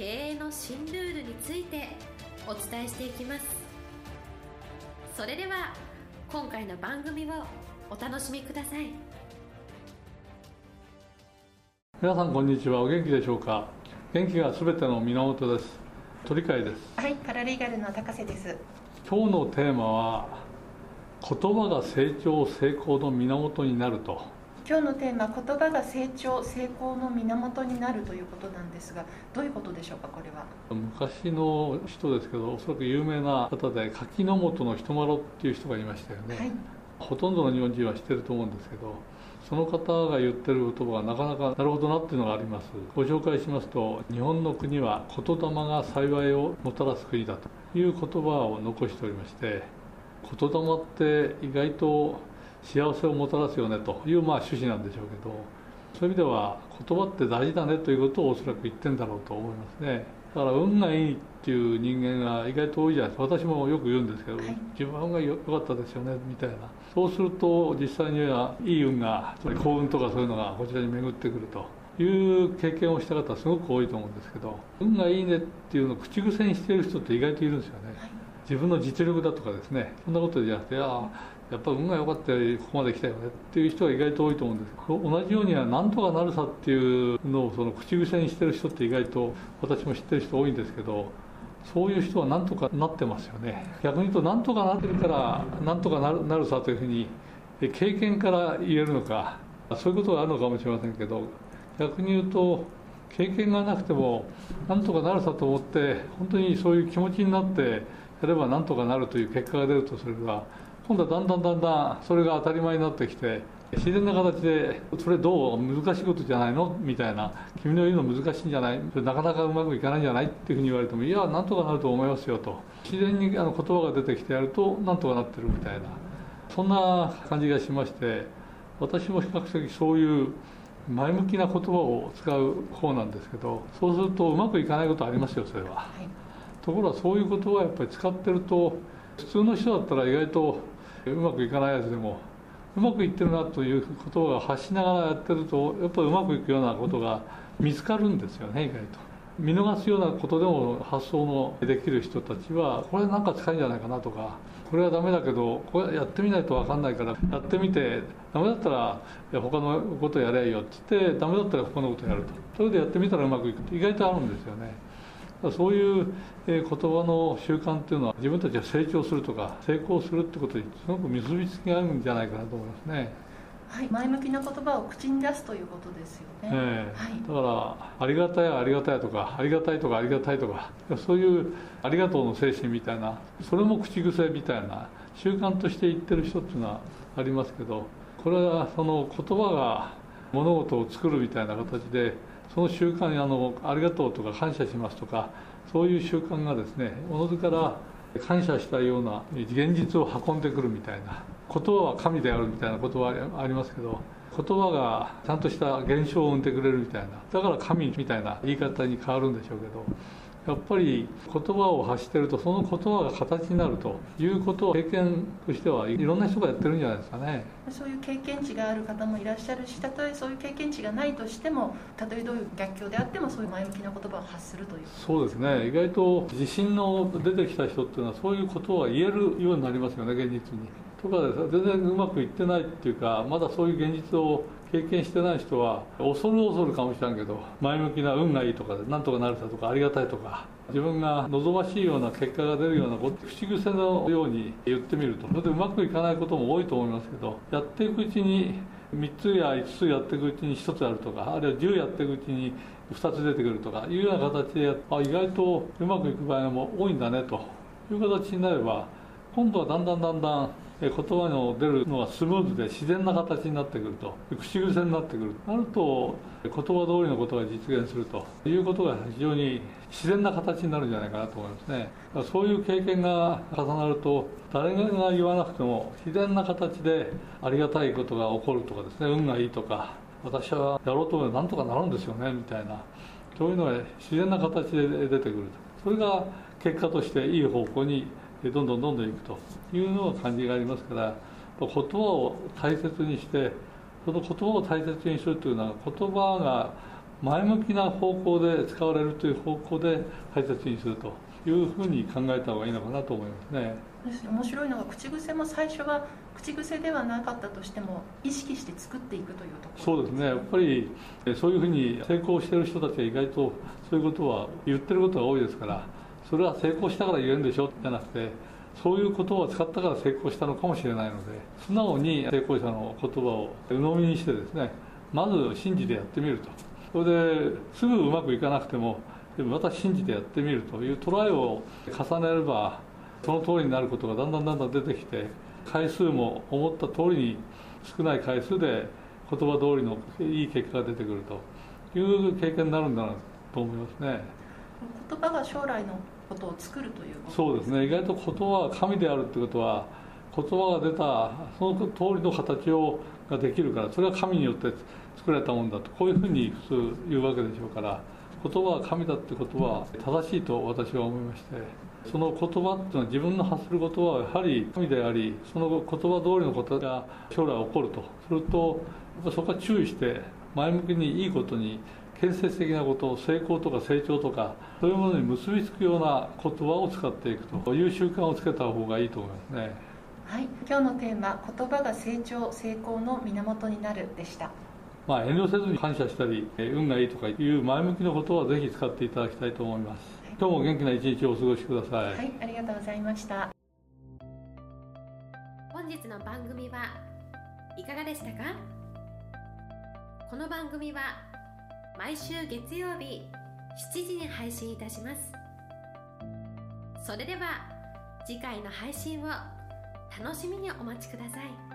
経営の新ルールについてお伝えしていきます。それでは今回の番組をお楽しみください。皆さんこんにちは。お元気でしょうか？元気がすべての源です。鳥飼です。はいパラリーガルの高瀬です。今日のテーマは言葉が成長成功の源になると今日のテーマ言葉が成長成功の源になるということなんですがどういうことでしょうかこれは？昔の人ですけどおそらく有名な方で柿の本の人丸っていう人がいましたよね、はい、ほとんどの日本人は知ってると思うんですけどその方が言ってる言葉がなかなかなるほどなっていうのがあります。ご紹介しますと日本の国は言霊が幸いをもたらす国だという言葉を残しておりまして言霊って意外と幸せをもたらすよねというまあ趣旨なんでしょうけどそういう意味では言葉って大事だねということをおそらく言ってんだろうと思いますね。だから運がいいっていう人間が意外と多いじゃないですか。私もよく言うんですけど、はい、自分は運が良かったですよねみたいな。そうすると実際にはいい運がつまり幸運とかそういうのがこちらに巡ってくるという経験をした方はすごく多いと思うんですけど運がいいねっていうのを口癖にしている人って意外といるんですよね、はい、自分の実力だとかですねそんなことじゃなくてあやっぱ運が良かったよここまで来たよねっていう人が意外と多いと思うんです。同じようにはなんとかなるさっていうのをその口癖にしてる人って意外と私も知ってる人多いんですけどそういう人はなんとかなってますよね。逆に言うとなんとかなってるからなんとかなるなるさというふうに経験から言えるのかそういうことがあるのかもしれませんけど逆に言うと経験がなくてもなんとかなるさと思って本当にそういう気持ちになってやればなんとかなるという結果が出るとすれば今度はだんだんだんだんそれが当たり前になってきて自然な形でそれどう難しいことじゃないのみたいな君の言うの難しいんじゃないなかなかうまくいかないんじゃないっていうふうに言われてもいやなんとかなると思いますよと。自然にあの言葉が出てきてやるとなんとかなってるみたいなそんな感じがしまして私も比較的そういう前向きな言葉を使う方なんですけどそうするとうまくいかないことありますよそれは、はい、ところがそういう言葉をやっぱり使ってると普通の人だったら意外とうまくいかないやつでもうまくいってるなということを発しながらやってるとやっぱりうまくいくようなことが見つかるんですよね意外と。見逃すようなことでも発想のできる人たちはこれなんか使えんじゃないかなとかこれはダメだけどこれやってみないと分かんないからやってみてダメだったら他のことやれよって言ってダメだったら他のことやるとそれでやってみたらうまくいくって意外とあるんですよね。そういう言葉の習慣っていうのは自分たちが成長するとか成功するってことにすごく結びつきがあるんじゃないかなと思いますね。はい、前向きな言葉を口に出すということですよね、えー、はい、だからありがたいありがたいとかありがたいとかありがたいとかそういうありがとうの精神みたいなそれも口癖みたいな習慣として言ってる人っていうのはありますけどこれはその言葉が物事を作るみたいな形でその習慣にあのありがとうとか感謝しますとかそういう習慣がですねおのずから感謝したような現実を運んでくるみたいな言葉は神であるみたいなことはありますけど言葉がちゃんとした現象を生んでくれるみたいなだから神みたいな言い方に変わるんでしょうけどやっぱり言葉を発してるとその言葉が形になるということを経験としてはいろんな人がやってるんじゃないですかね。そういう経験値がある方もいらっしゃるしたとえそういう経験値がないとしてもたとえどういう逆境であってもそういう前向きな言葉を発するという。そうですね。意外と自信の出てきた人っていうのはそういうことは言えるようになりますよね現実にとかで全然うまくいってないっていうかまだそういう現実を経験してない人は恐る恐るかもしれんけど前向きな運がいいとかでなんとかなるさとかありがたいとか自分が望ましいような結果が出るような口癖のように言ってみるとそれでうまくいかないことも多いと思いますけどやっていくうちに3つや5つやっていくうちに1つやるとかあるいは10やっていくうちに2つ出てくるとかいうような形であ意外とうまくいく場合も多いんだねという形になれば今度はだんだんだんだん言葉の出るのがスムーズで自然な形になってくると。口癖になってくるなると言葉通りのことが実現すると。いうことが非常に自然な形になるんじゃないかなと思いますね。そういう経験が重なると誰が言わなくても自然な形でありがたいことが起こるとかですね。運がいいとか私はやろうと思えばなんとかなるんですよね。みたいな。そういうのが自然な形で出てくると。それが結果としていい方向にどんどんどんどんいくというのが感じがありますから言葉を大切にしてその言葉を大切にするというのは言葉が前向きな方向で使われるという方向で大切にするというふうに考えた方がいいのかなと思いますね。面白いのが口癖も最初は口癖ではなかったとしても意識して作っていくというところそうですねやっぱりそういうふうに成功している人たちは意外とそういうことは言ってることが多いですからそれは成功したから言えるんでしょじゃなくてそういう言葉を使ったから成功したのかもしれないので素直に成功者の言葉を鵜呑みにしてですねまず信じてやってみると。それですぐうまくいかなくてもでもまた信じてやってみるというトライを重ねればその通りになることがだんだんだんだん出てきて回数も思った通りに少ない回数で言葉通りのいい結果が出てくるという経験になるんだなと思いますね。言葉が将来のことを作るというそうですね。意外と言葉は神であるということは言葉が出たその通りの形をができるからそれは神によって作られたもんだとこういうふうに普通言うわけでしょうから言葉は神だってことは正しいと私は思いましてその言葉っていうのは自分の発する言葉はやはり神でありその言葉通りのことが将来起こるとするとそこは注意して前向きにいいことに建設的なこと成功とか成長とかそういうものに結びつくような言葉を使っていくという習慣をつけた方がいいと思いますね。はい。今日のテーマ「言葉が成長成功の源になる」でした。まあ遠慮せずに感謝したり運がいいとかいう前向きなことはぜひ使っていただきたいと思います、はい、今日も元気な一日をお過ごしください。はい。ありがとうございました。本日の番組はいかがでしたか？この番組は毎週月曜日7時に配信いたしますそれでは次回の配信を楽しみにお待ちください。